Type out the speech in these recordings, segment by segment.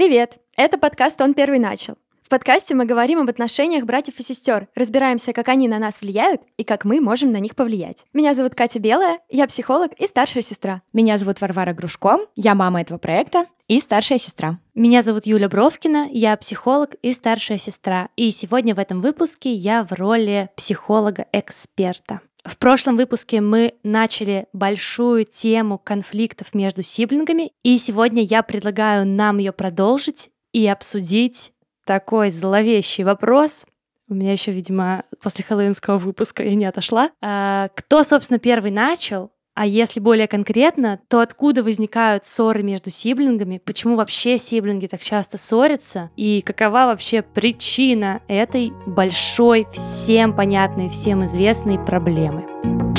Привет! Это подкаст «Он первый начал». В подкасте мы говорим об отношениях братьев и сестер, разбираемся, как они на нас влияют и как мы можем на них повлиять. Меня зовут Катя Белая, я психолог и старшая сестра. Меня зовут Варвара Грушко, я мама этого проекта и старшая сестра. Меня зовут Юля Бровкина, я психолог и старшая сестра. И сегодня в этом выпуске я в роли психолога-эксперта. В прошлом выпуске мы начали большую тему конфликтов между сиблингами, и сегодня я предлагаю нам ее продолжить и обсудить такой зловещий вопрос. У меня еще, видимо, после хэллоуинского выпуска я не отошла. А, кто, собственно, первый начал? А если более конкретно, то откуда возникают ссоры между сиблингами, почему вообще сиблинги так часто ссорятся, и какова вообще причина этой большой, всем понятной, всем известной проблемы.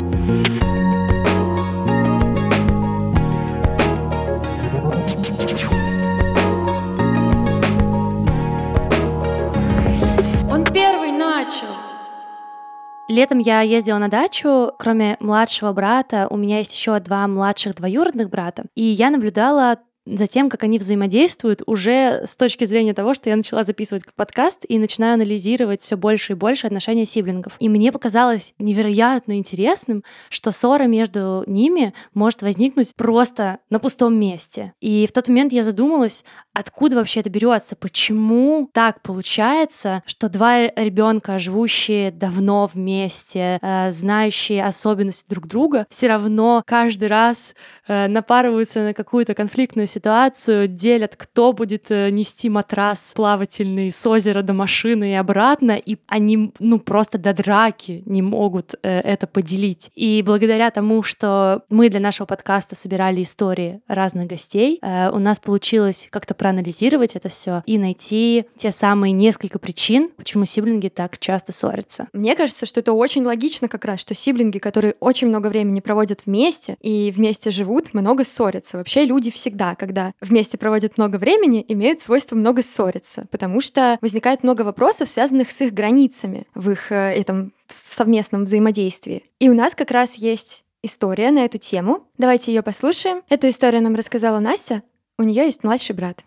Летом я ездила на дачу. Кроме младшего брата, у меня есть еще два младших двоюродных брата. И я наблюдала за тем, как они взаимодействуют уже с точки зрения того, что я начала записывать подкаст и начинаю анализировать все больше и больше отношения сиблингов. И мне показалось невероятно интересным, что ссора между ними может возникнуть просто на пустом месте. И в тот момент я задумалась, откуда вообще это берется, почему так получается, что два ребенка, живущие давно вместе, э, знающие особенности друг друга, все равно каждый раз э, напарываются на какую-то конфликтную ситуацию, делят, кто будет э, нести матрас плавательный с озера до машины и обратно, и они, ну, просто до драки не могут э, это поделить. И благодаря тому, что мы для нашего подкаста собирали истории разных гостей, э, у нас получилось как-то проанализировать это все и найти те самые несколько причин, почему сиблинги так часто ссорятся. Мне кажется, что это очень логично как раз, что сиблинги, которые очень много времени проводят вместе и вместе живут, много ссорятся. Вообще люди всегда, когда вместе проводят много времени, имеют свойство много ссориться, потому что возникает много вопросов, связанных с их границами в их э, этом совместном взаимодействии. И у нас как раз есть история на эту тему. Давайте ее послушаем. Эту историю нам рассказала Настя. У нее есть младший брат.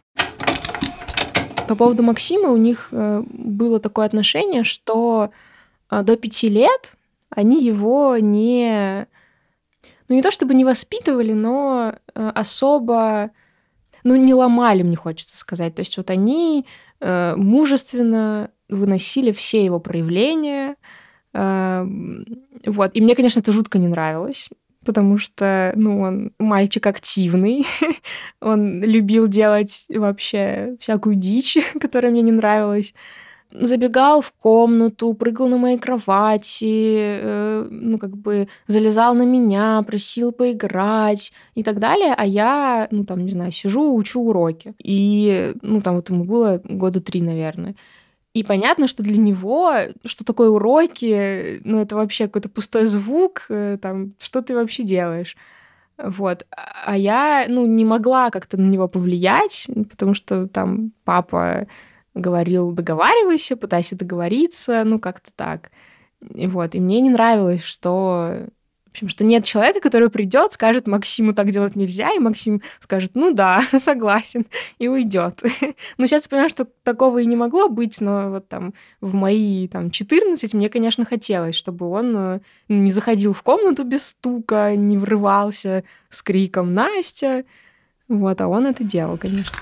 По поводу Максима у них э, было такое отношение, что э, до пяти лет они его не ну не то чтобы не воспитывали, но особо ну, не ломали, мне хочется сказать. То есть вот они э, мужественно выносили все его проявления. Э, вот. И мне, конечно, это жутко не нравилось потому что, ну, он мальчик активный, он любил делать вообще всякую дичь, которая мне не нравилась забегал в комнату, прыгал на моей кровати, э, ну, как бы залезал на меня, просил поиграть и так далее, а я, ну, там, не знаю, сижу, учу уроки. И, ну, там вот ему было года три, наверное. И понятно, что для него, что такое уроки, ну, это вообще какой-то пустой звук, э, там, что ты вообще делаешь? Вот. А я, ну, не могла как-то на него повлиять, потому что там папа говорил, договаривайся, пытайся договориться, ну, как-то так. И вот, и мне не нравилось, что в общем, что нет человека, который придет, скажет, Максиму так делать нельзя, и Максим скажет, ну да, согласен, и уйдет. ну, сейчас я понимаю, что такого и не могло быть, но вот там в мои там 14 мне, конечно, хотелось, чтобы он э, не заходил в комнату без стука, не врывался с криком «Настя!» Вот, а он это делал, конечно.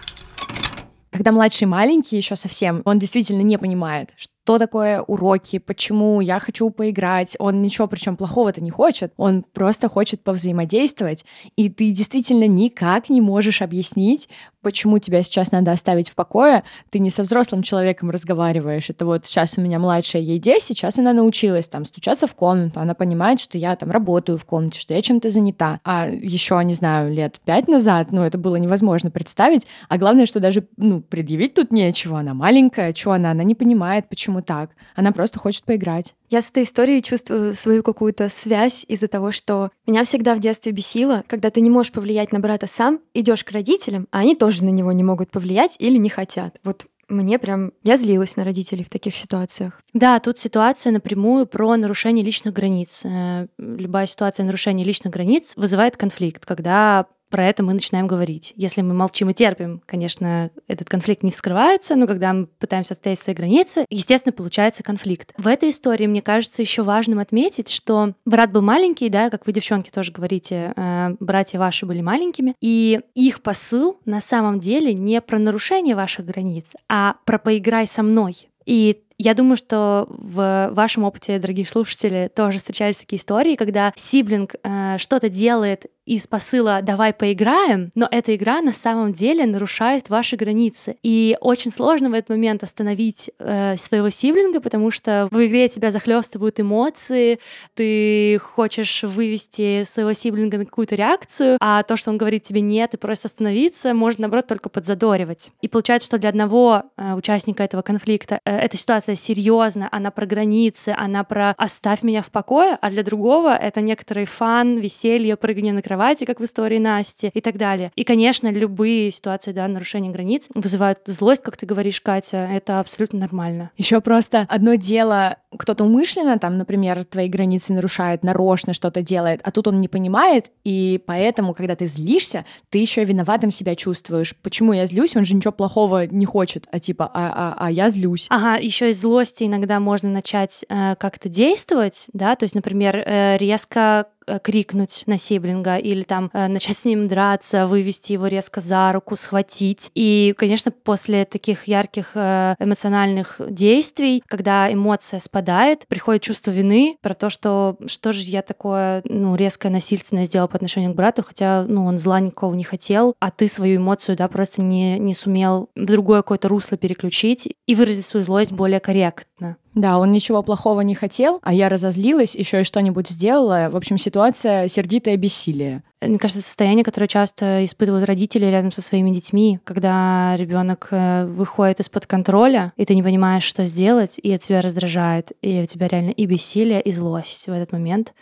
Когда младший маленький еще совсем, он действительно не понимает, что такое уроки, почему я хочу поиграть. Он ничего причем плохого-то не хочет, он просто хочет повзаимодействовать, и ты действительно никак не можешь объяснить, почему тебя сейчас надо оставить в покое, ты не со взрослым человеком разговариваешь. Это вот сейчас у меня младшая, ей 10, сейчас она научилась там стучаться в комнату, она понимает, что я там работаю в комнате, что я чем-то занята. А еще, не знаю, лет пять назад, ну, это было невозможно представить. А главное, что даже, ну, предъявить тут нечего. Она маленькая, что она? Она не понимает, почему так. Она просто хочет поиграть. Я с этой историей чувствую свою какую-то связь из-за того, что меня всегда в детстве бесило, когда ты не можешь повлиять на брата сам, идешь к родителям, а они тоже на него не могут повлиять или не хотят. Вот мне прям... Я злилась на родителей в таких ситуациях. Да, тут ситуация напрямую про нарушение личных границ. Э, любая ситуация нарушения личных границ вызывает конфликт, когда про это мы начинаем говорить. Если мы молчим и терпим, конечно, этот конфликт не вскрывается, но когда мы пытаемся отстоять свои границы, естественно, получается конфликт. В этой истории, мне кажется, еще важным отметить, что брат был маленький, да, как вы, девчонки, тоже говорите, э, братья ваши были маленькими, и их посыл на самом деле не про нарушение ваших границ, а про поиграй со мной. И я думаю, что в вашем опыте, дорогие слушатели, тоже встречались такие истории, когда сиблинг э, что-то делает из посыла «давай поиграем», но эта игра на самом деле нарушает ваши границы. И очень сложно в этот момент остановить э, своего сиблинга, потому что в игре тебя захлестывают эмоции, ты хочешь вывести своего сиблинга на какую-то реакцию, а то, что он говорит тебе «нет» и просто остановиться, может, наоборот, только подзадоривать. И получается, что для одного э, участника этого конфликта э, эта ситуация серьезна, она про границы, она про «оставь меня в покое», а для другого это некоторый фан, веселье, прыгание на кровати, как в истории Насти и так далее. И, конечно, любые ситуации, да, нарушения границ вызывают злость, как ты говоришь, Катя, это абсолютно нормально. Еще просто одно дело, кто-то умышленно там, например, твои границы нарушает, нарочно что-то делает, а тут он не понимает, и поэтому, когда ты злишься, ты еще виноватым себя чувствуешь. Почему я злюсь? Он же ничего плохого не хочет, а типа, а, а, а я злюсь. Ага, еще из злости иногда можно начать э, как-то действовать, да, то есть, например, э, резко крикнуть на сиблинга или там э, начать с ним драться, вывести его резко за руку, схватить. И, конечно, после таких ярких э, эмоциональных действий, когда эмоция спадает, приходит чувство вины про то, что что же я такое ну, резкое насильственное сделал по отношению к брату, хотя ну, он зла никого не хотел, а ты свою эмоцию да, просто не, не сумел в другое какое-то русло переключить и выразить свою злость более корректно. Да, он ничего плохого не хотел, а я разозлилась, еще и что-нибудь сделала. В общем, ситуация сердитое бессилие. Мне кажется, состояние, которое часто испытывают родители рядом со своими детьми, когда ребенок э, выходит из-под контроля, и ты не понимаешь, что сделать, и это тебя раздражает, и у тебя реально и бессилие, и злость в этот момент.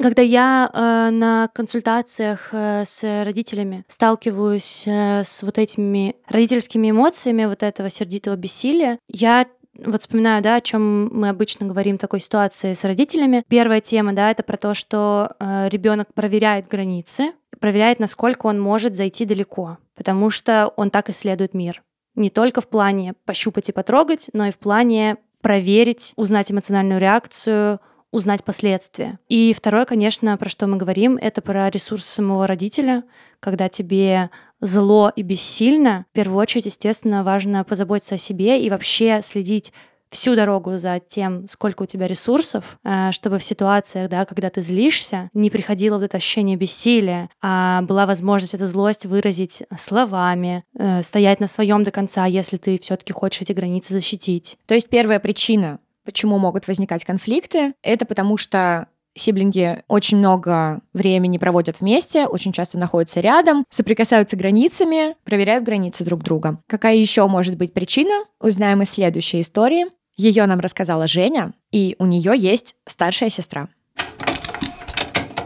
Когда я э, на консультациях э, с родителями сталкиваюсь э, с вот этими родительскими эмоциями вот этого сердитого бессилия, я вот вспоминаю, да, о чем мы обычно говорим в такой ситуации с родителями. Первая тема, да, это про то, что э, ребенок проверяет границы, проверяет, насколько он может зайти далеко, потому что он так исследует мир. Не только в плане пощупать и потрогать, но и в плане проверить, узнать эмоциональную реакцию, узнать последствия. И второе, конечно, про что мы говорим, это про ресурс самого родителя, когда тебе зло и бессильно, в первую очередь, естественно, важно позаботиться о себе и вообще следить всю дорогу за тем, сколько у тебя ресурсов, э, чтобы в ситуациях, да, когда ты злишься, не приходило вот это ощущение бессилия, а была возможность эту злость выразить словами, э, стоять на своем до конца, если ты все-таки хочешь эти границы защитить. То есть первая причина, почему могут возникать конфликты, это потому что Сиблинги очень много времени проводят вместе, очень часто находятся рядом, соприкасаются границами, проверяют границы друг друга. Какая еще может быть причина, узнаем из следующей истории. Ее нам рассказала Женя, и у нее есть старшая сестра.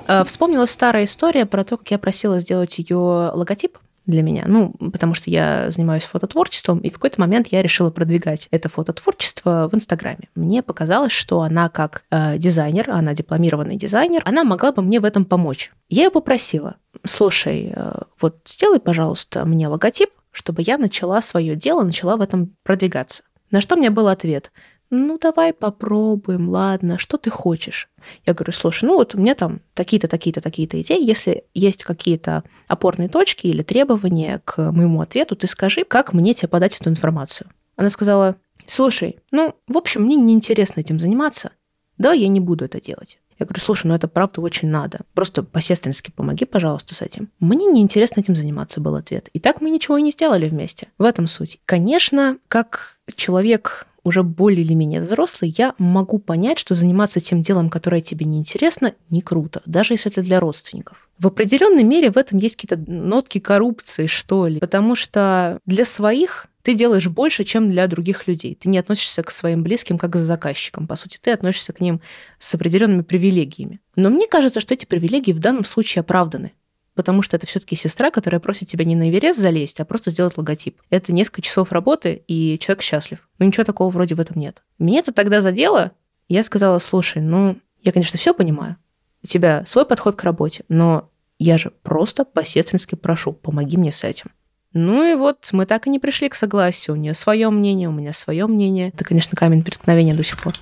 Э, вспомнила старая история про то, как я просила сделать ее логотип для меня. Ну, потому что я занимаюсь фототворчеством, и в какой-то момент я решила продвигать это фототворчество в Инстаграме. Мне показалось, что она как э, дизайнер, она дипломированный дизайнер, она могла бы мне в этом помочь. Я ее попросила, слушай, э, вот сделай, пожалуйста, мне логотип, чтобы я начала свое дело, начала в этом продвигаться. На что мне был ответ? Ну, давай попробуем, ладно, что ты хочешь? Я говорю, слушай, ну вот у меня там такие-то, такие-то, такие-то идеи. Если есть какие-то опорные точки или требования к моему ответу, ты скажи, как мне тебе подать эту информацию. Она сказала, слушай, ну, в общем, мне неинтересно этим заниматься. Да, я не буду это делать. Я говорю, слушай, ну это правда очень надо. Просто по-сестрински помоги, пожалуйста, с этим. Мне неинтересно этим заниматься, был ответ. И так мы ничего и не сделали вместе. В этом суть. Конечно, как человек уже более или менее взрослый, я могу понять, что заниматься тем делом, которое тебе не интересно, не круто, даже если это для родственников. В определенной мере в этом есть какие-то нотки коррупции, что ли, потому что для своих ты делаешь больше, чем для других людей. Ты не относишься к своим близким как к заказчикам. По сути, ты относишься к ним с определенными привилегиями. Но мне кажется, что эти привилегии в данном случае оправданы потому что это все-таки сестра, которая просит тебя не на Эверест залезть, а просто сделать логотип. Это несколько часов работы, и человек счастлив. Но ничего такого вроде в этом нет. Мне это тогда задело. Я сказала, слушай, ну, я, конечно, все понимаю. У тебя свой подход к работе, но Я же просто по-сестрински прошу, помоги мне с этим. Ну и вот мы так и не пришли к согласию. У нее свое мнение, у меня свое мнение. Это, конечно, камень преткновения до сих пор.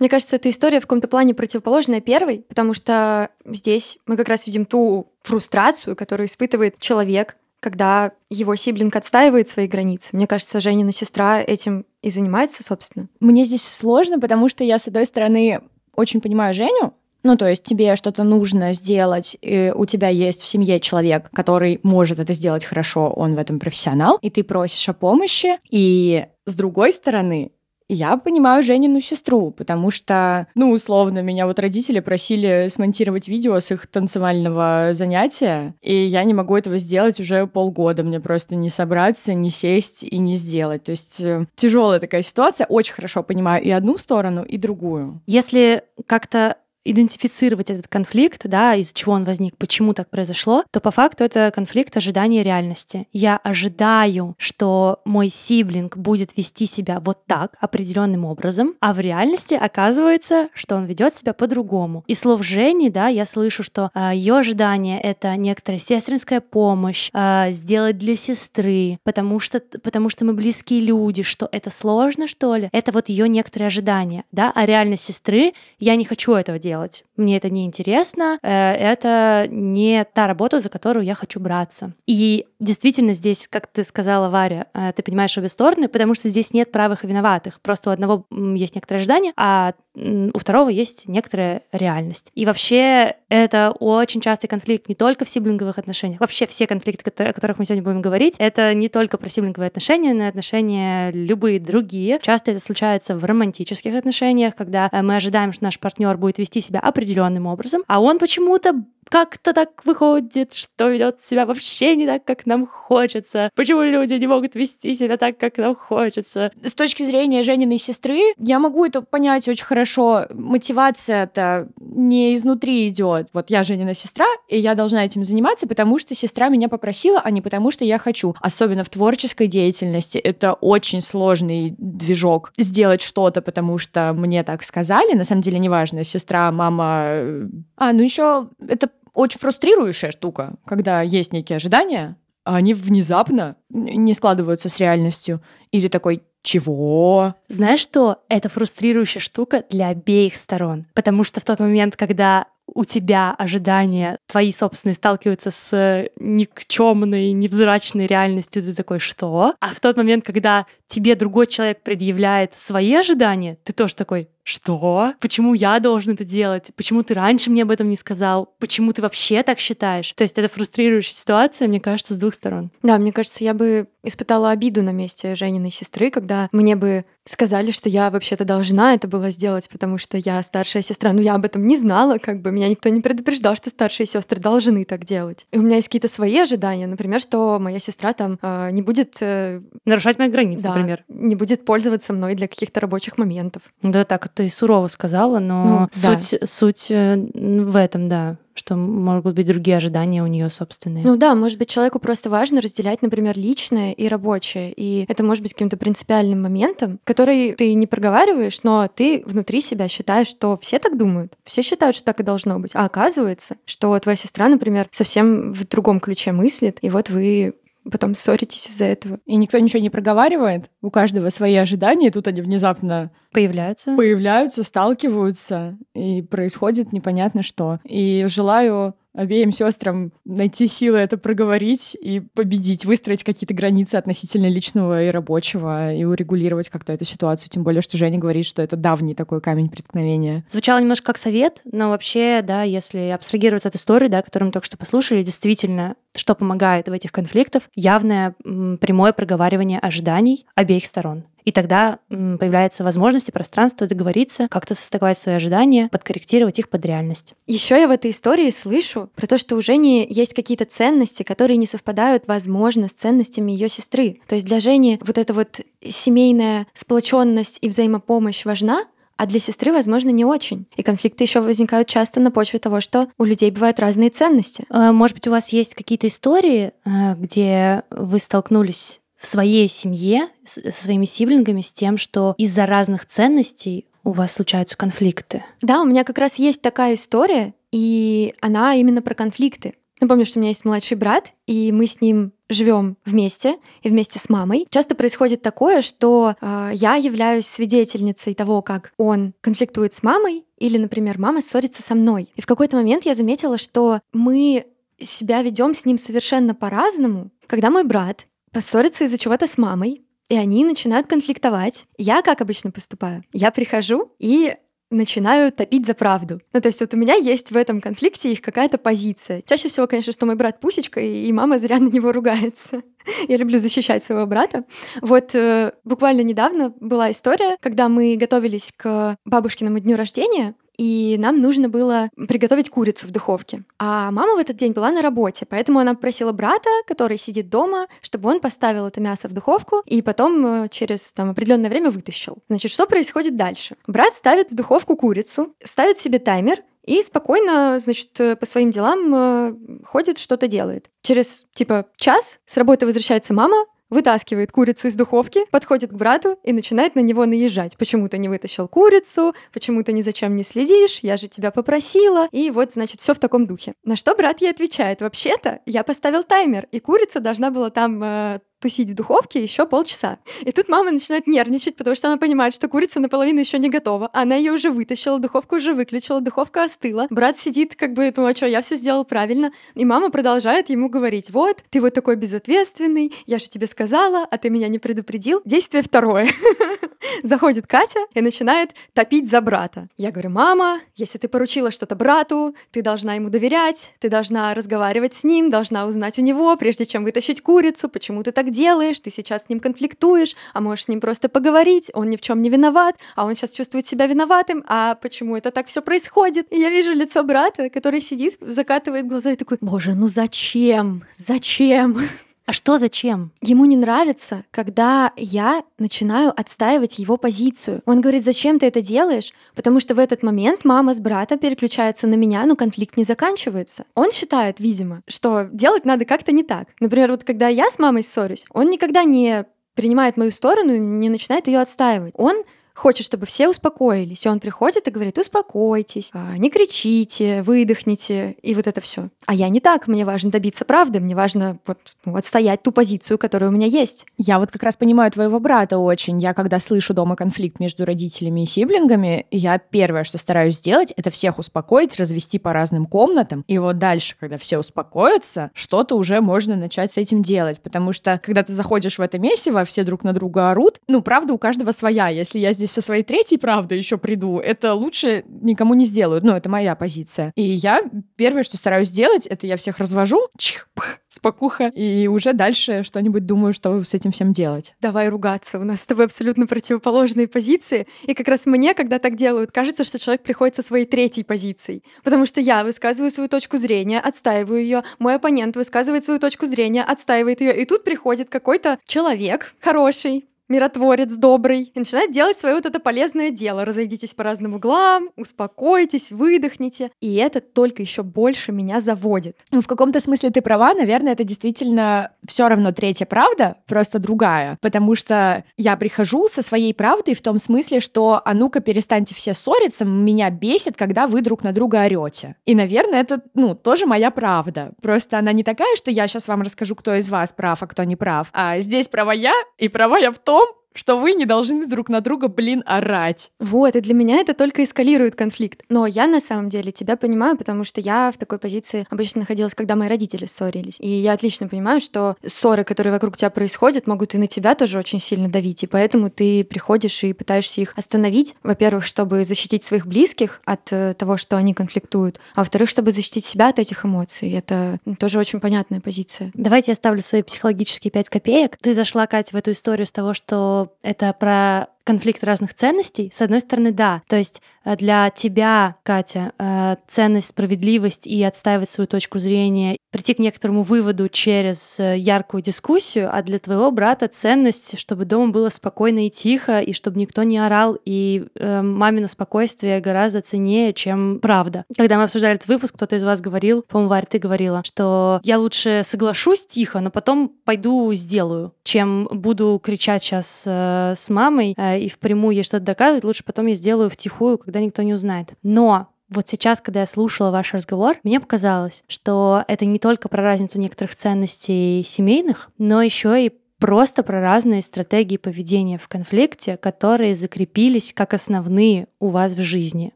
Мне кажется, эта история в каком-то плане противоположная первой, потому что здесь мы как раз видим ту фрустрацию, которую испытывает человек, когда его сиблинг отстаивает свои границы. Мне кажется, Женина сестра этим и занимается, собственно. Мне здесь сложно, потому что я, с одной стороны, очень понимаю Женю, ну, то есть тебе что-то нужно сделать, и у тебя есть в семье человек, который может это сделать хорошо, он в этом профессионал, и ты просишь о помощи. И с другой стороны, я понимаю Женину сестру, потому что, ну, условно, меня вот родители просили смонтировать видео с их танцевального занятия, и я не могу этого сделать уже полгода. Мне просто не собраться, не сесть и не сделать. То есть э, тяжелая такая ситуация. Очень хорошо понимаю и одну сторону, и другую. Если как-то идентифицировать этот конфликт, да, из чего он возник, почему так произошло, то по факту это конфликт ожидания реальности. Я ожидаю, что мой сиблинг будет вести себя вот так, определенным образом, а в реальности оказывается, что он ведет себя по-другому. И слов Жени, да, я слышу, что э, ее ожидание это некоторая сестринская помощь, э, сделать для сестры, потому что, потому что мы близкие люди, что это сложно, что ли? Это вот ее некоторые ожидания, да, а реальность сестры, я не хочу этого делать делать. Мне это не интересно, э, это не та работа, за которую я хочу браться. И действительно здесь, как ты сказала, Варя, э, ты понимаешь обе стороны, потому что здесь нет правых и виноватых. Просто у одного есть некоторое ожидание, а у второго есть некоторая реальность. И вообще это очень частый конфликт не только в сиблинговых отношениях, вообще все конфликты, о которых мы сегодня будем говорить, это не только про сиблинговые отношения, но и отношения любые другие. Часто это случается в романтических отношениях, когда э, мы ожидаем, что наш партнер будет вести себя определенным образом, а он почему-то как-то так выходит, что ведет себя вообще не так, как нам хочется. Почему люди не могут вести себя так, как нам хочется? С точки зрения Жениной сестры, я могу это понять очень хорошо. Мотивация-то не изнутри идет. Вот я Женина сестра, и я должна этим заниматься, потому что сестра меня попросила, а не потому что я хочу. Особенно в творческой деятельности это очень сложный движок. Сделать что-то, потому что мне так сказали. На самом деле, неважно, сестра, мама. А, ну еще это очень фрустрирующая штука, когда есть некие ожидания, а они внезапно не складываются с реальностью. Или такой, чего? Знаешь что? Это фрустрирующая штука для обеих сторон. Потому что в тот момент, когда у тебя ожидания твои собственные сталкиваются с никчемной, невзрачной реальностью, ты такой, что? А в тот момент, когда тебе другой человек предъявляет свои ожидания, ты тоже такой, что? Почему я должен это делать? Почему ты раньше мне об этом не сказал? Почему ты вообще так считаешь? То есть это фрустрирующая ситуация, мне кажется, с двух сторон. Да, мне кажется, я бы испытала обиду на месте Жениной сестры, когда мне бы сказали, что я вообще-то должна это было сделать, потому что я старшая сестра. Ну, я об этом не знала, как бы меня никто не предупреждал, что старшие сестры должны так делать. И у меня есть какие-то свои ожидания, например, что моя сестра там э, не будет... Э, Нарушать мои границы, да, например. не будет пользоваться мной для каких-то рабочих моментов. Да, так ты сурово сказала, но ну, суть, да. суть э, в этом, да что могут быть другие ожидания у нее собственные. Ну да, может быть, человеку просто важно разделять, например, личное и рабочее. И это может быть каким-то принципиальным моментом, который ты не проговариваешь, но ты внутри себя считаешь, что все так думают. Все считают, что так и должно быть. А оказывается, что твоя сестра, например, совсем в другом ключе мыслит, и вот вы потом ссоритесь из-за этого. И никто ничего не проговаривает, у каждого свои ожидания, и тут они внезапно появляются, появляются, сталкиваются, и происходит непонятно что. И желаю обеим сестрам найти силы это проговорить и победить, выстроить какие-то границы относительно личного и рабочего и урегулировать как-то эту ситуацию. Тем более, что Женя говорит, что это давний такой камень преткновения. Звучало немножко как совет, но вообще, да, если абстрагироваться от истории, да, которую мы только что послушали, действительно, что помогает в этих конфликтах, явное прямое проговаривание ожиданий обеих сторон. И тогда появляется возможность и пространство договориться, как-то состыковать свои ожидания, подкорректировать их под реальность. Еще я в этой истории слышу про то, что у Жени есть какие-то ценности, которые не совпадают, возможно, с ценностями ее сестры. То есть для Жени вот эта вот семейная сплоченность и взаимопомощь важна, а для сестры, возможно, не очень. И конфликты еще возникают часто на почве того, что у людей бывают разные ценности. Э, может быть, у вас есть какие-то истории, э, где вы столкнулись в своей семье со своими сиблингами с тем, что из-за разных ценностей у вас случаются конфликты? Да, у меня как раз есть такая история, и она именно про конфликты. Напомню, что у меня есть младший брат, и мы с ним живем вместе и вместе с мамой. Часто происходит такое, что э, я являюсь свидетельницей того, как он конфликтует с мамой, или, например, мама ссорится со мной. И в какой-то момент я заметила, что мы себя ведем с ним совершенно по-разному. Когда мой брат поссорится из-за чего-то с мамой, и они начинают конфликтовать. Я как обычно поступаю? Я прихожу и начинаю топить за правду. Ну, то есть вот у меня есть в этом конфликте их какая-то позиция. Чаще всего, конечно, что мой брат пусечка, и мама зря на него ругается. Я люблю защищать своего брата. Вот э, буквально недавно была история, когда мы готовились к бабушкиному дню рождения, и нам нужно было приготовить курицу в духовке. А мама в этот день была на работе, поэтому она попросила брата, который сидит дома, чтобы он поставил это мясо в духовку и потом э, через там, определенное время вытащил. Значит, что происходит дальше? Брат ставит в духовку курицу, ставит себе таймер, и спокойно, значит, э, по своим делам э, ходит, что-то делает. Через, типа, час с работы возвращается мама, вытаскивает курицу из духовки, подходит к брату и начинает на него наезжать. Почему ты не вытащил курицу? Почему ты ни зачем не следишь? Я же тебя попросила. И вот, значит, все в таком духе. На что брат ей отвечает, вообще-то я поставил таймер, и курица должна была там э, тусить в духовке еще полчаса. И тут мама начинает нервничать, потому что она понимает, что курица наполовину еще не готова. Она ее уже вытащила, духовку уже выключила, духовка остыла. Брат сидит, как бы, ну а что, я все сделал правильно. И мама продолжает ему говорить, вот, ты вот такой безответственный, я же тебе сказала, а ты меня не предупредил. Действие второе. Заходит Катя и начинает топить за брата. Я говорю, мама, если ты поручила что-то брату, ты должна ему доверять, ты должна разговаривать с ним, должна узнать у него, прежде чем вытащить курицу, почему ты так делаешь, ты сейчас с ним конфликтуешь, а можешь с ним просто поговорить, он ни в чем не виноват, а он сейчас чувствует себя виноватым, а почему это так все происходит? И я вижу лицо брата, который сидит, закатывает глаза и такой, боже, ну зачем? Зачем? А что зачем? Ему не нравится, когда я начинаю отстаивать его позицию. Он говорит, зачем ты это делаешь? Потому что в этот момент мама с братом переключается на меня, но конфликт не заканчивается. Он считает, видимо, что делать надо как-то не так. Например, вот когда я с мамой ссорюсь, он никогда не принимает мою сторону, не начинает ее отстаивать. Он хочет, чтобы все успокоились. И он приходит и говорит, успокойтесь, а, не кричите, выдохните, и вот это все. А я не так, мне важно добиться правды, мне важно вот, ну, отстоять ту позицию, которая у меня есть. Я вот как раз понимаю твоего брата очень. Я когда слышу дома конфликт между родителями и сиблингами, я первое, что стараюсь сделать, это всех успокоить, развести по разным комнатам. И вот дальше, когда все успокоятся, что-то уже можно начать с этим делать. Потому что, когда ты заходишь в это месиво, все друг на друга орут, ну, правда, у каждого своя. Если я здесь со своей третьей правдой еще приду, это лучше никому не сделают. Ну, это моя позиция. И я первое, что стараюсь сделать, это я всех развожу, чих, пх, спокуха, и уже дальше что-нибудь думаю, что с этим всем делать. Давай ругаться. У нас с тобой абсолютно противоположные позиции. И как раз мне, когда так делают, кажется, что человек приходит со своей третьей позицией. Потому что я высказываю свою точку зрения, отстаиваю ее, мой оппонент высказывает свою точку зрения, отстаивает ее, и тут приходит какой-то человек хороший, миротворец добрый, и начинает делать свое вот это полезное дело. Разойдитесь по разным углам, успокойтесь, выдохните. И это только еще больше меня заводит. Ну, в каком-то смысле ты права, наверное, это действительно все равно третья правда, просто другая. Потому что я прихожу со своей правдой в том смысле, что а ну-ка перестаньте все ссориться, меня бесит, когда вы друг на друга орете. И, наверное, это, ну, тоже моя правда. Просто она не такая, что я сейчас вам расскажу, кто из вас прав, а кто не прав. А здесь права я, и права я в том, home что вы не должны друг на друга, блин, орать. Вот, и для меня это только эскалирует конфликт. Но я на самом деле тебя понимаю, потому что я в такой позиции обычно находилась, когда мои родители ссорились. И я отлично понимаю, что ссоры, которые вокруг тебя происходят, могут и на тебя тоже очень сильно давить. И поэтому ты приходишь и пытаешься их остановить. Во-первых, чтобы защитить своих близких от э, того, что они конфликтуют. А во-вторых, чтобы защитить себя от этих эмоций. Это тоже очень понятная позиция. Давайте я ставлю свои психологические пять копеек. Ты зашла, Катя, в эту историю с того, что это про конфликт разных ценностей, с одной стороны, да. То есть э, для тебя, Катя, э, ценность, справедливость и отстаивать свою точку зрения, прийти к некоторому выводу через э, яркую дискуссию, а для твоего брата ценность, чтобы дома было спокойно и тихо, и чтобы никто не орал, и э, мамино спокойствие гораздо ценнее, чем правда. Когда мы обсуждали этот выпуск, кто-то из вас говорил, по-моему, Варя, ты говорила, что я лучше соглашусь тихо, но потом пойду сделаю, чем буду кричать сейчас э, с мамой, и впрямую ей что-то доказывать, лучше потом я сделаю втихую, когда никто не узнает. Но Вот сейчас, когда я слушала ваш разговор, мне показалось, что это не только про разницу некоторых ценностей семейных, но еще и просто про разные стратегии поведения в конфликте, которые закрепились как основные у вас в жизни.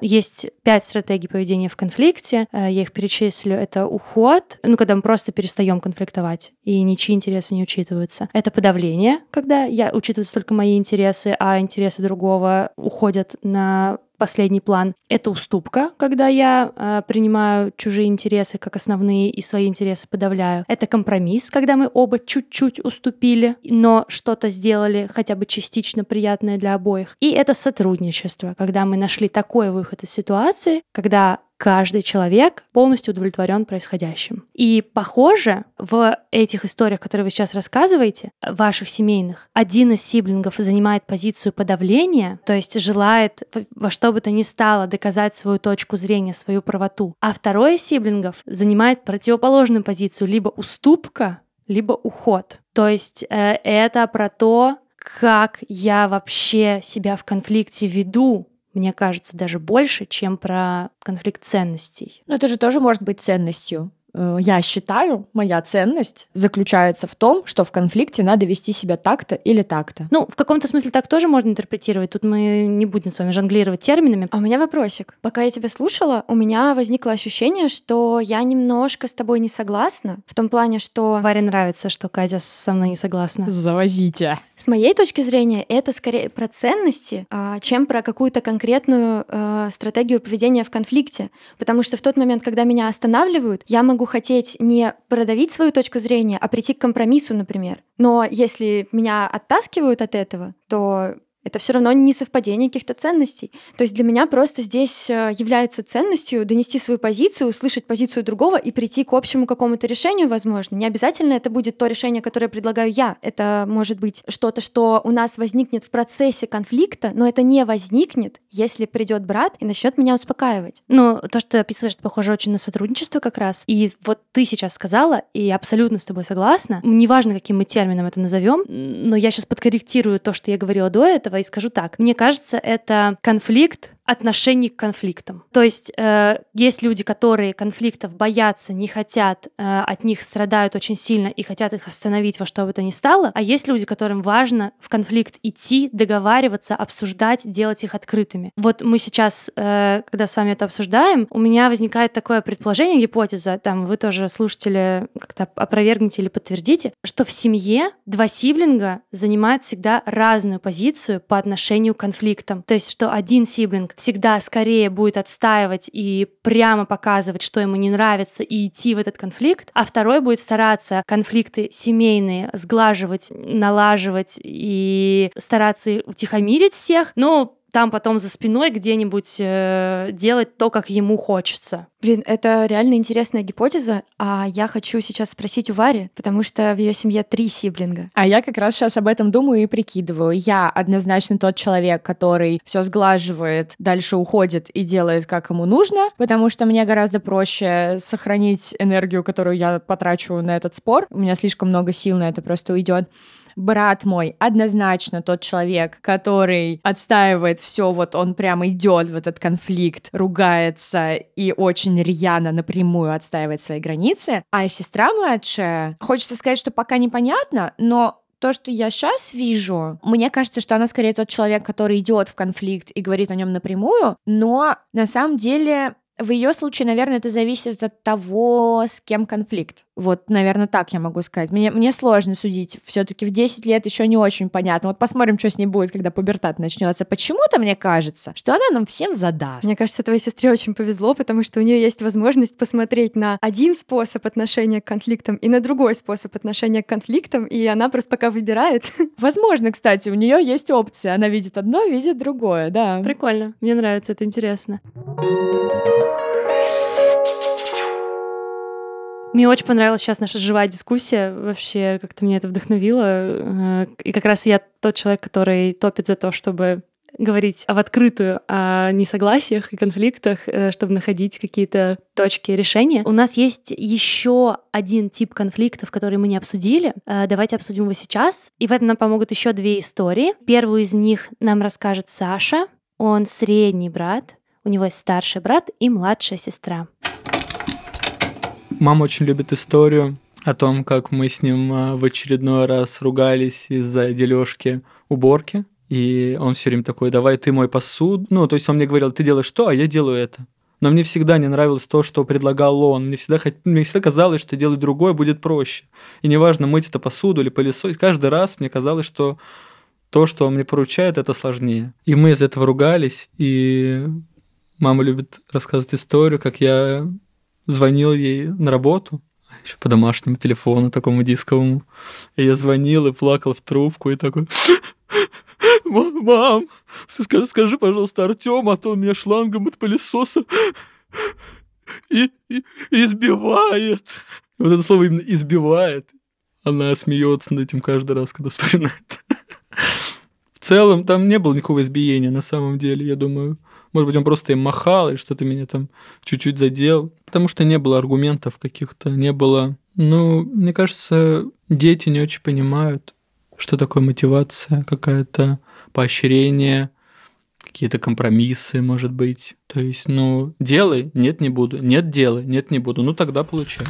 Есть пять стратегий поведения в конфликте, э, я их перечислю. Это уход, ну, когда мы просто перестаем конфликтовать, и ничьи интересы не учитываются. Это подавление, когда я учитываются только мои интересы, а интересы другого уходят на последний план. Это уступка, когда я э, принимаю чужие интересы как основные и свои интересы подавляю. Это компромисс, когда мы оба чуть-чуть уступили, но что-то сделали хотя бы частично приятное для обоих. И это сотрудничество, когда мы нашли такой выход из ситуации, когда каждый человек полностью удовлетворен происходящим. И похоже, в этих историях, которые вы сейчас рассказываете, ваших семейных, один из сиблингов занимает позицию подавления, то есть желает во что бы то ни стало доказать свою точку зрения, свою правоту, а второй из сиблингов занимает противоположную позицию, либо уступка, либо уход. То есть э, это про то, как я вообще себя в конфликте веду, мне кажется, даже больше, чем про конфликт ценностей. Но это же тоже может быть ценностью. Э, я считаю, моя ценность заключается в том, что в конфликте надо вести себя так-то или так-то. Ну, в каком-то смысле так тоже можно интерпретировать. Тут мы не будем с вами жонглировать терминами. А у меня вопросик. Пока я тебя слушала, у меня возникло ощущение, что я немножко с тобой не согласна. В том плане, что... Варе нравится, что Катя со мной не согласна. Завозите. С моей точки зрения, это скорее про ценности, а, чем про какую-то конкретную э, стратегию поведения в конфликте. Потому что в тот момент, когда меня останавливают, я могу хотеть не продавить свою точку зрения, а прийти к компромиссу, например. Но если меня оттаскивают от этого, то это все равно не совпадение каких-то ценностей. То есть для меня просто здесь э, является ценностью донести свою позицию, услышать позицию другого и прийти к общему какому-то решению, возможно. Не обязательно это будет то решение, которое предлагаю я. Это может быть что-то, что у нас возникнет в процессе конфликта, но это не возникнет, если придет брат и начнет меня успокаивать. Ну, то, что ты описываешь, это похоже очень на сотрудничество как раз. И вот ты сейчас сказала, и я абсолютно с тобой согласна. Неважно, каким мы термином это назовем, но я сейчас подкорректирую то, что я говорила до этого, этого и скажу так. Мне кажется, это конфликт отношений к конфликтам. То есть э, есть люди, которые конфликтов боятся, не хотят, э, от них страдают очень сильно и хотят их остановить во что бы то ни стало, а есть люди, которым важно в конфликт идти, договариваться, обсуждать, делать их открытыми. Вот мы сейчас, э, когда с вами это обсуждаем, у меня возникает такое предположение, гипотеза, там вы тоже слушатели как-то опровергните или подтвердите, что в семье два сиблинга занимают всегда разную позицию по отношению к конфликтам. То есть что один сиблинг всегда скорее будет отстаивать и прямо показывать, что ему не нравится, и идти в этот конфликт, а второй будет стараться конфликты семейные сглаживать, налаживать и стараться утихомирить всех, но там потом за спиной где-нибудь э, делать то, как ему хочется. Блин, это реально интересная гипотеза, а я хочу сейчас спросить у Вари, потому что в ее семье три сиблинга. А я как раз сейчас об этом думаю и прикидываю. Я однозначно тот человек, который все сглаживает, дальше уходит и делает, как ему нужно, потому что мне гораздо проще сохранить энергию, которую я потрачу на этот спор. У меня слишком много сил на это просто уйдет брат мой однозначно тот человек, который отстаивает все, вот он прямо идет в этот конфликт, ругается и очень рьяно напрямую отстаивает свои границы. А сестра младшая, хочется сказать, что пока непонятно, но то, что я сейчас вижу, мне кажется, что она скорее тот человек, который идет в конфликт и говорит о нем напрямую, но на самом деле в ее случае, наверное, это зависит от того, с кем конфликт. Вот, наверное, так я могу сказать. Мне, мне сложно судить. Все-таки в 10 лет еще не очень понятно. Вот посмотрим, что с ней будет, когда пубертат начнется. Почему-то мне кажется, что она нам всем задаст. Мне кажется, твоей сестре очень повезло, потому что у нее есть возможность посмотреть на один способ отношения к конфликтам и на другой способ отношения к конфликтам, и она просто пока выбирает. Возможно, кстати, у нее есть опция. Она видит одно, видит другое, да. Прикольно. Мне нравится, это интересно. Мне очень понравилась сейчас наша живая дискуссия. Вообще, как-то меня это вдохновило. Э, и как раз я тот человек, который топит за то, чтобы говорить в открытую о несогласиях и конфликтах, э, чтобы находить какие-то точки решения. У нас есть еще один тип конфликтов, который мы не обсудили. Э, давайте обсудим его сейчас. И в этом нам помогут еще две истории. Первую из них нам расскажет Саша. Он средний брат, У него есть старший брат и младшая сестра. Мама очень любит историю о том, как мы с ним а, в очередной раз ругались из-за дележки уборки. И он все время такой, давай ты мой посуду. Ну, то есть он мне говорил, ты делаешь что, а я делаю это. Но мне всегда не нравилось то, что предлагал он. Мне всегда, хот... мне всегда казалось, что делать другое будет проще. И неважно, мыть это посуду или пылесосить, каждый раз мне казалось, что то, что он мне поручает, это сложнее. И мы из этого ругались, и мама любит рассказывать историю, как я звонил ей на работу, еще по домашнему телефону, такому дисковому. И я звонил и плакал в трубку, и такой... Мам, скажи, скажи, пожалуйста, Артем, а то он меня шлангом от пылесоса и, и, избивает. Вот это слово именно избивает. Она смеется над этим каждый раз, когда вспоминает. В целом, там не было никакого избиения, на самом деле, я думаю. Может быть, он просто им махал или что-то меня там чуть-чуть задел. Потому что не было аргументов каких-то, не было... Ну, мне кажется, дети не очень понимают, что такое мотивация, какая-то поощрение, какие-то компромиссы, может быть. То есть, ну, делай, нет, не буду, нет, делай, нет, не буду, ну тогда получай.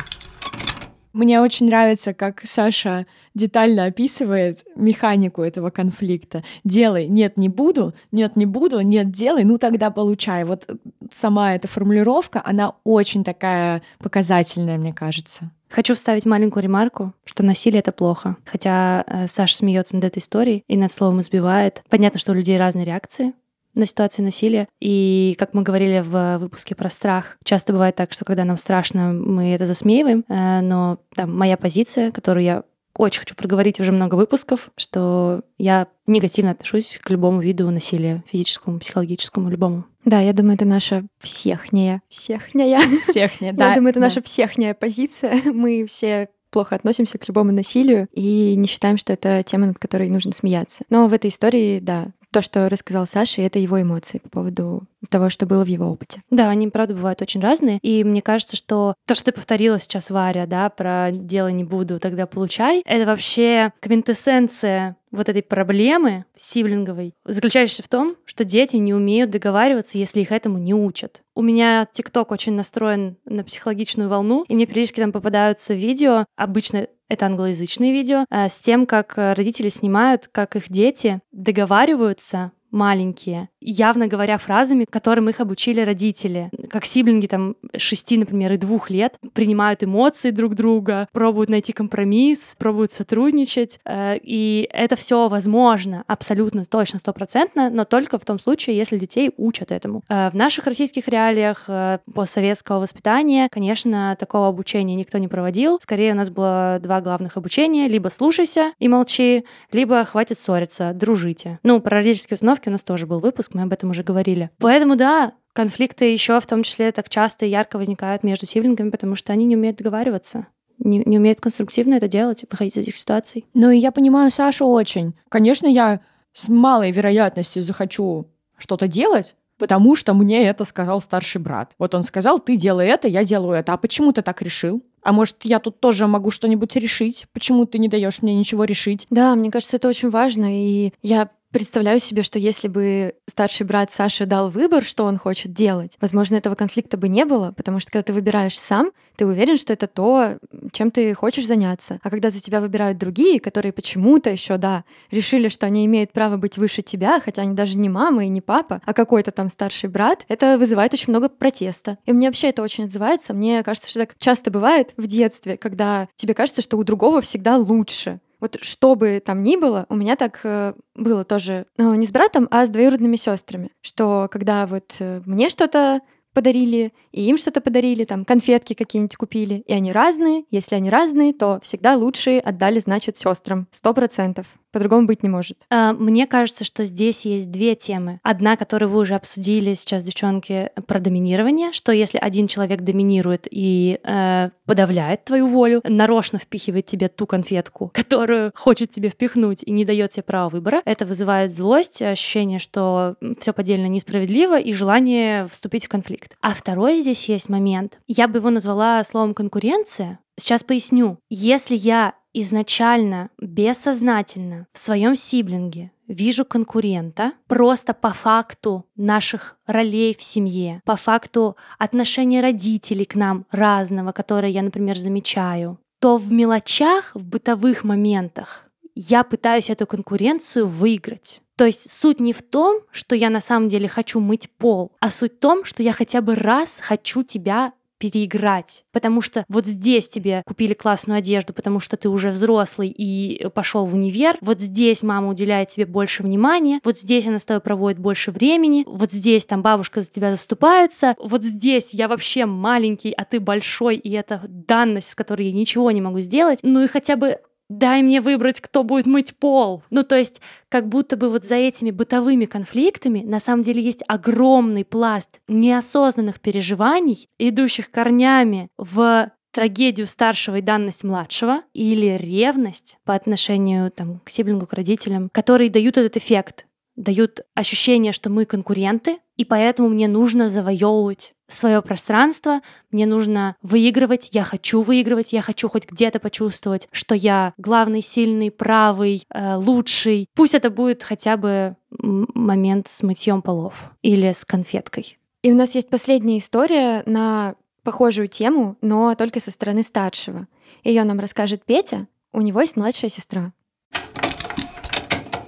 Мне очень нравится, как Саша детально описывает механику этого конфликта. Делай, нет, не буду, нет, не буду, нет, делай, ну тогда получай. Вот сама эта формулировка, она очень такая показательная, мне кажется. Хочу вставить маленькую ремарку, что насилие это плохо. Хотя э, Саша смеется над этой историей и над словом избивает. Понятно, что у людей разные реакции на ситуации насилия. И, как мы говорили в выпуске про страх, часто бывает так, что когда нам страшно, мы это засмеиваем. Э, но там моя позиция, которую я очень хочу проговорить уже много выпусков, что я негативно отношусь к любому виду насилия, физическому, психологическому, любому. Да, я думаю, это наша всехняя, всехняя. Всехняя, да. Я думаю, это наша всехняя позиция. Мы все плохо относимся к любому насилию и не считаем, что это тема, над которой нужно смеяться. Но в этой истории, да, то, что рассказал Саша, это его эмоции по поводу того, что было в его опыте. Да, они, правда, бывают очень разные. И мне кажется, что то, что ты повторила сейчас, Варя, да, про «дело не буду, тогда получай», это вообще квинтэссенция вот этой проблемы сиблинговой, заключающаяся в том, что дети не умеют договариваться, если их этому не учат. У меня ТикТок очень настроен на психологичную волну, и мне периодически там попадаются видео, обычно это англоязычные видео, э, с тем, как э, родители снимают, как их дети договариваются маленькие, явно говоря фразами, которым их обучили родители. Как сиблинги там шести, например, и двух лет принимают эмоции друг друга, пробуют найти компромисс, пробуют сотрудничать. Э, и это все возможно, абсолютно точно, стопроцентно, но только в том случае, если детей учат этому. Э, в наших российских реалиях э, постсоветского воспитания, конечно, такого обучения никто не проводил. Скорее, у нас было два главных обучения. Либо слушайся и молчи, либо хватит ссориться, дружите. Ну, про родительские установки у нас тоже был выпуск, мы об этом уже говорили. Поэтому да, конфликты еще в том числе так часто и ярко возникают между сиблингами, потому что они не умеют договариваться не, не умеют конструктивно это делать и выходить из этих ситуаций. Ну и я понимаю Сашу очень. Конечно, я с малой вероятностью захочу что-то делать, потому что мне это сказал старший брат. Вот он сказал, ты делай это, я делаю это. А почему ты так решил? А может, я тут тоже могу что-нибудь решить? Почему ты не даешь мне ничего решить? Да, мне кажется, это очень важно. И я Представляю себе, что если бы старший брат Саши дал выбор, что он хочет делать, возможно, этого конфликта бы не было, потому что когда ты выбираешь сам, ты уверен, что это то, чем ты хочешь заняться. А когда за тебя выбирают другие, которые почему-то еще, да, решили, что они имеют право быть выше тебя, хотя они даже не мама и не папа, а какой-то там старший брат, это вызывает очень много протеста. И мне вообще это очень отзывается. Мне кажется, что так часто бывает в детстве, когда тебе кажется, что у другого всегда лучше. Вот что бы там ни было, у меня так э, было тоже, ну, не с братом, а с двоюродными сестрами, что когда вот э, мне что-то подарили, и им что-то подарили, там конфетки какие-нибудь купили, и они разные. Если они разные, то всегда лучшие отдали, значит, сестрам. Сто процентов. По-другому быть не может. А, мне кажется, что здесь есть две темы. Одна, которую вы уже обсудили сейчас, девчонки, про доминирование, что если один человек доминирует и э, подавляет твою волю, нарочно впихивает тебе ту конфетку, которую хочет тебе впихнуть и не дает тебе права выбора, это вызывает злость, ощущение, что все поддельно несправедливо и желание вступить в конфликт. А второй здесь есть момент. Я бы его назвала словом конкуренция, Сейчас поясню. Если я изначально бессознательно в своем сиблинге вижу конкурента просто по факту наших ролей в семье, по факту отношения родителей к нам разного, которые я, например, замечаю, то в мелочах, в бытовых моментах я пытаюсь эту конкуренцию выиграть. То есть суть не в том, что я на самом деле хочу мыть пол, а суть в том, что я хотя бы раз хочу тебя переиграть. Потому что вот здесь тебе купили классную одежду, потому что ты уже взрослый и пошел в универ. Вот здесь мама уделяет тебе больше внимания. Вот здесь она с тобой проводит больше времени. Вот здесь там бабушка за тебя заступается. Вот здесь я вообще маленький, а ты большой, и это данность, с которой я ничего не могу сделать. Ну и хотя бы дай мне выбрать, кто будет мыть пол. Ну, то есть, как будто бы вот за этими бытовыми конфликтами на самом деле есть огромный пласт неосознанных переживаний, идущих корнями в трагедию старшего и данность младшего или ревность по отношению там, к сиблингу, к родителям, которые дают этот эффект, дают ощущение, что мы конкуренты, и поэтому мне нужно завоевывать свое пространство, мне нужно выигрывать, я хочу выигрывать, я хочу хоть где-то почувствовать, что я главный, сильный, правый, э, лучший. Пусть это будет хотя бы момент с мытьем полов или с конфеткой. И у нас есть последняя история на похожую тему, но только со стороны старшего. Ее нам расскажет Петя. У него есть младшая сестра.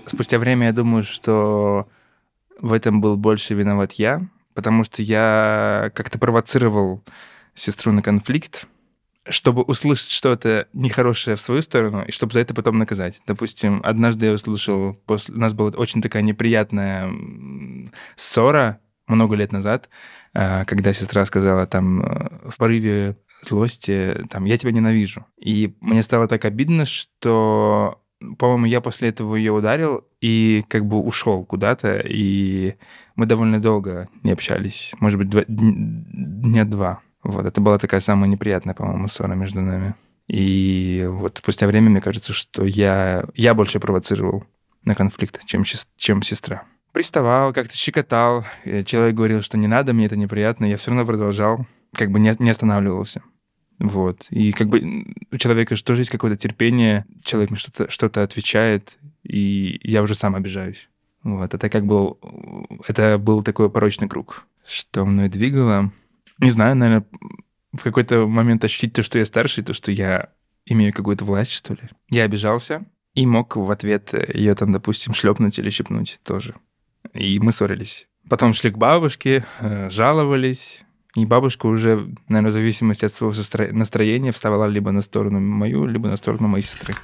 Спустя время я думаю, что в этом был больше виноват я, потому что я как-то провоцировал сестру на конфликт, чтобы услышать что-то нехорошее в свою сторону, и чтобы за это потом наказать. Допустим, однажды я услышал, после... у нас была очень такая неприятная ссора много лет назад, а, когда сестра сказала там э, в порыве злости, там, я тебя ненавижу. И мне стало так обидно, что по-моему, я после этого ее ударил и как бы ушел куда-то, и мы довольно долго не общались, может быть, два, дня два. Вот, это была такая самая неприятная, по-моему, ссора между нами. И вот спустя время мне кажется, что я, я больше провоцировал на конфликт, чем, чем сестра. Приставал, как-то щекотал. Человек говорил, что не надо, мне это неприятно. Я все равно продолжал, как бы не, не останавливался. Вот. И как бы у человека же тоже есть какое-то терпение, человек мне что-то что отвечает, и я уже сам обижаюсь. Вот. Это как был... Это был такой порочный круг. Что мной двигало? Не знаю, наверное, в какой-то момент ощутить то, что я старше, то, что я имею какую-то власть, что ли. Я обижался и мог в ответ ее там, допустим, шлепнуть или щипнуть тоже. И мы ссорились. Потом шли к бабушке, э, жаловались, и бабушка уже, наверное, в зависимости от своего настроения вставала либо на сторону мою, либо на сторону моей сестры.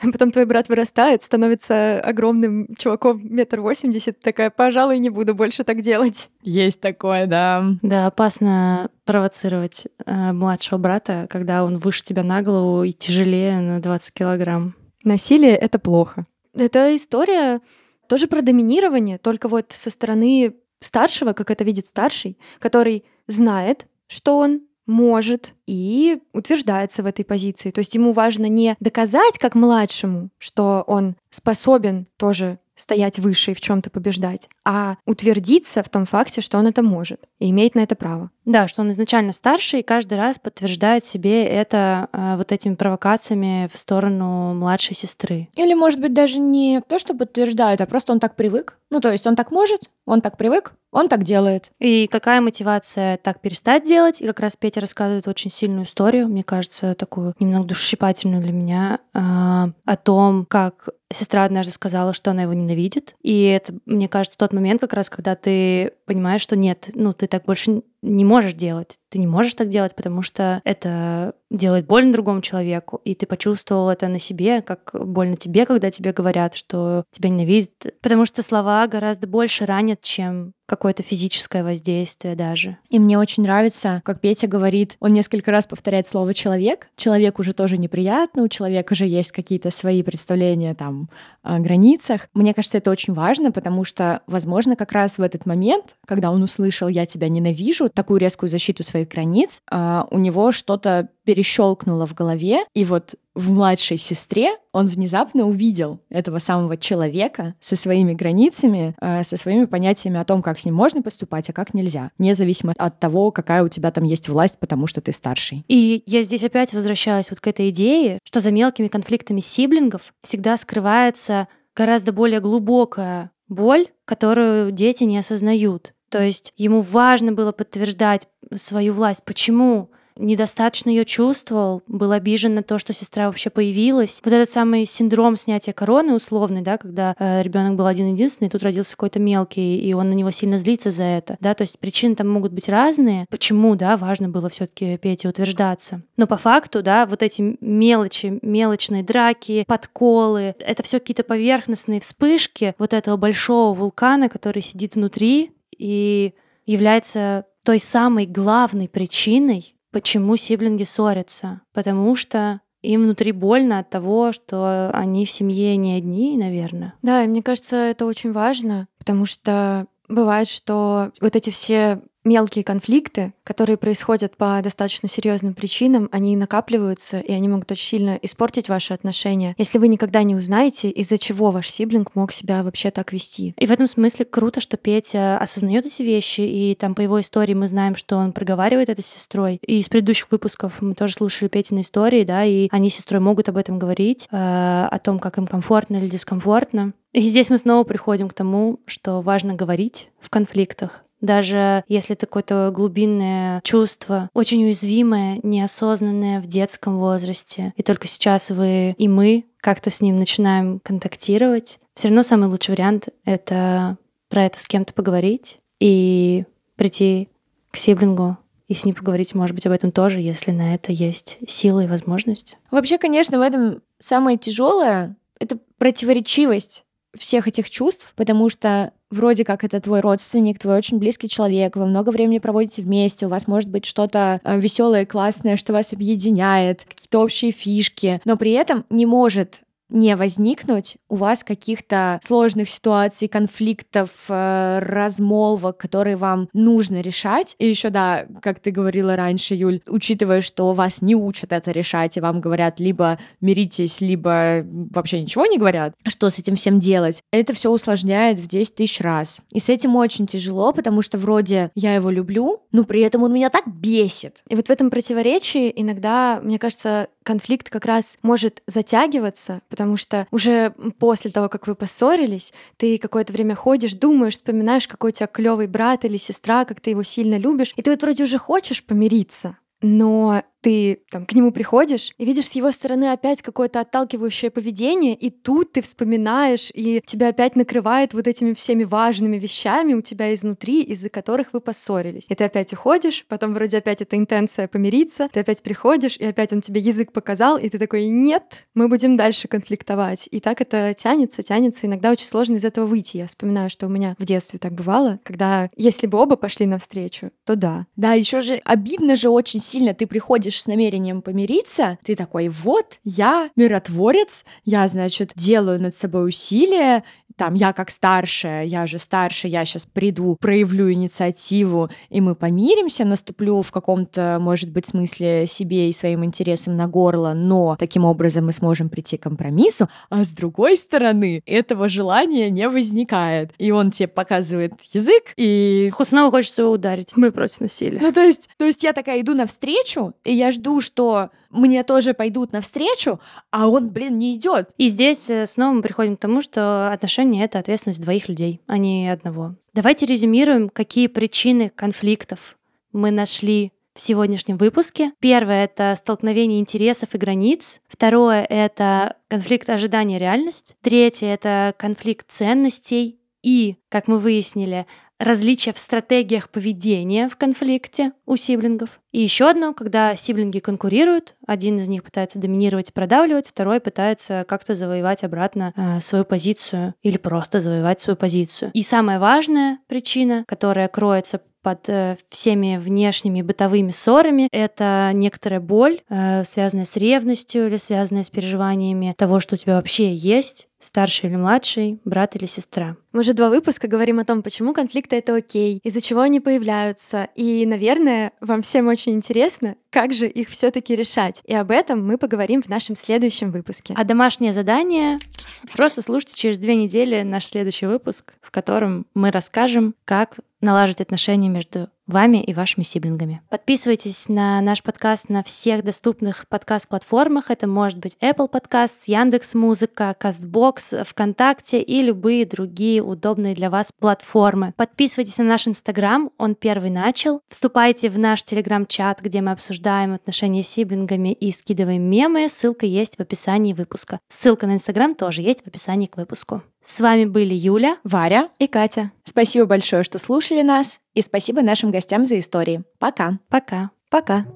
Потом твой брат вырастает, становится огромным чуваком метр восемьдесят, такая, пожалуй, не буду больше так делать. Есть такое, да. Да, опасно провоцировать э, младшего брата, когда он выше тебя на голову и тяжелее на 20 килограмм. Насилие — это плохо. Это история тоже про доминирование, только вот со стороны старшего, как это видит старший, который знает, что он может и утверждается в этой позиции. То есть ему важно не доказать как младшему, что он способен тоже стоять выше и в чем-то побеждать, а утвердиться в том факте, что он это может и имеет на это право. Да, что он изначально старше и каждый раз подтверждает себе это э, вот этими провокациями в сторону младшей сестры. Или, может быть, даже не то, что подтверждает, а просто он так привык. Ну, то есть он так может, он так привык, он так делает. И какая мотивация так перестать делать? И как раз Петя рассказывает очень сильную историю, мне кажется, такую немного душесчипательную для меня, э, о том, как сестра однажды сказала, что она его ненавидит. И это, мне кажется, тот момент как раз, когда ты понимаешь, что нет, ну, ты так больше не можешь делать. Ты не можешь так делать, потому что это делает больно другому человеку, и ты почувствовал это на себе, как больно тебе, когда тебе говорят, что тебя ненавидят. Потому что слова гораздо больше ранят, чем какое-то физическое воздействие даже. И мне очень нравится, как Петя говорит, он несколько раз повторяет слово «человек». Человек уже тоже неприятно, у человека же есть какие-то свои представления там о границах. Мне кажется, это очень важно, потому что, возможно, как раз в этот момент, когда он услышал «я тебя ненавижу», такую резкую защиту своих своих границ, а, у него что-то перещелкнуло в голове, и вот в младшей сестре он внезапно увидел этого самого человека со своими границами, э, со своими понятиями о том, как с ним можно поступать, а как нельзя, независимо от того, какая у тебя там есть власть, потому что ты старший. И я здесь опять возвращаюсь вот к этой идее, что за мелкими конфликтами сиблингов всегда скрывается гораздо более глубокая боль, которую дети не осознают. То есть ему важно было подтверждать свою власть. Почему? недостаточно ее чувствовал, был обижен на то, что сестра вообще появилась. Вот этот самый синдром снятия короны условный, да, когда э, ребенок был один-единственный, тут родился какой-то мелкий, и он на него сильно злится за это, да, то есть причины там могут быть разные. Почему, да, важно было все-таки Пете утверждаться. Но по факту, да, вот эти мелочи, мелочные драки, подколы, это все какие-то поверхностные вспышки вот этого большого вулкана, который сидит внутри и является той самой главной причиной, Почему сиблинги ссорятся? Потому что им внутри больно от того, что они в семье не одни, наверное. Да, и мне кажется, это очень важно, потому что бывает, что вот эти все мелкие конфликты, которые происходят по достаточно серьезным причинам, они накапливаются, и они могут очень сильно испортить ваши отношения, если вы никогда не узнаете, из-за чего ваш сиблинг мог себя вообще так вести. И в этом смысле круто, что Петя осознает эти вещи, и там по его истории мы знаем, что он проговаривает это с сестрой. И из предыдущих выпусков мы тоже слушали Петины истории, да, и они с сестрой могут об этом говорить, э, о том, как им комфортно или дискомфортно. И здесь мы снова приходим к тому, что важно говорить в конфликтах, даже если это какое-то глубинное чувство, очень уязвимое, неосознанное в детском возрасте, и только сейчас вы и мы как-то с ним начинаем контактировать, все равно самый лучший вариант — это про это с кем-то поговорить и прийти к сиблингу и с ним поговорить, может быть, об этом тоже, если на это есть сила и возможность. Вообще, конечно, в этом самое тяжелое — это противоречивость всех этих чувств, потому что вроде как это твой родственник, твой очень близкий человек, вы много времени проводите вместе, у вас может быть что-то э, веселое, классное, что вас объединяет, какие-то общие фишки, но при этом не может не возникнуть у вас каких-то сложных ситуаций, конфликтов, э, размолвок, которые вам нужно решать. И еще, да, как ты говорила раньше, Юль, учитывая, что вас не учат это решать, и вам говорят либо миритесь, либо вообще ничего не говорят, что с этим всем делать, это все усложняет в 10 тысяч раз. И с этим очень тяжело, потому что вроде я его люблю, но при этом он меня так бесит. И вот в этом противоречии иногда, мне кажется, конфликт как раз может затягиваться, потому что уже после того, как вы поссорились, ты какое-то время ходишь, думаешь, вспоминаешь, какой у тебя клевый брат или сестра, как ты его сильно любишь, и ты вот вроде уже хочешь помириться, но ты там, к нему приходишь и видишь с его стороны опять какое-то отталкивающее поведение, и тут ты вспоминаешь, и тебя опять накрывает вот этими всеми важными вещами у тебя изнутри, из-за которых вы поссорились. И ты опять уходишь, потом вроде опять эта интенция помириться, ты опять приходишь, и опять он тебе язык показал, и ты такой, нет, мы будем дальше конфликтовать. И так это тянется, тянется, иногда очень сложно из этого выйти. Я вспоминаю, что у меня в детстве так бывало, когда если бы оба пошли навстречу, то да. Да, еще же обидно же очень сильно, ты приходишь с намерением помириться, ты такой, вот, я миротворец, я, значит, делаю над собой усилия, там, я как старшая, я же старше, я сейчас приду, проявлю инициативу, и мы помиримся, наступлю в каком-то, может быть, смысле себе и своим интересам на горло, но таким образом мы сможем прийти к компромиссу, а с другой стороны, этого желания не возникает. И он тебе показывает язык, и... Хоть снова хочется его ударить. Мы против насилия. Ну, то есть, то есть я такая иду навстречу, и я жду, что мне тоже пойдут навстречу, а он, блин, не идет. И здесь э, снова мы приходим к тому, что отношения — это ответственность двоих людей, а не одного. Давайте резюмируем, какие причины конфликтов мы нашли в сегодняшнем выпуске. Первое — это столкновение интересов и границ. Второе — это конфликт ожидания реальность. Третье — это конфликт ценностей. И, как мы выяснили, различия в стратегиях поведения в конфликте у сиблингов. И еще одно, когда сиблинги конкурируют, один из них пытается доминировать и продавливать, второй пытается как-то завоевать обратно э, свою позицию или просто завоевать свою позицию. И самая важная причина, которая кроется под э, всеми внешними бытовыми ссорами. Это некоторая боль, э, связанная с ревностью или связанная с переживаниями того, что у тебя вообще есть старший или младший, брат или сестра. Мы уже два выпуска говорим о том, почему конфликты — это окей, из-за чего они появляются. И, наверное, вам всем очень интересно, как же их все таки решать. И об этом мы поговорим в нашем следующем выпуске. А домашнее задание — просто слушайте через две недели наш следующий выпуск, в котором мы расскажем, как налаживать отношения между вами и вашими сиблингами. Подписывайтесь на наш подкаст на всех доступных подкаст-платформах. Это может быть Apple Podcasts, Яндекс Музыка, Castbox, ВКонтакте и любые другие удобные для вас платформы. Подписывайтесь на наш Инстаграм, он первый начал. Вступайте в наш Телеграм-чат, где мы обсуждаем отношения с сиблингами и скидываем мемы. Ссылка есть в описании выпуска. Ссылка на Инстаграм тоже есть в описании к выпуску. С вами были Юля, Варя И Катя. Спасибо большое, что слушали нас, и спасибо нашим гостям за истории. Пока. Пока. Пока.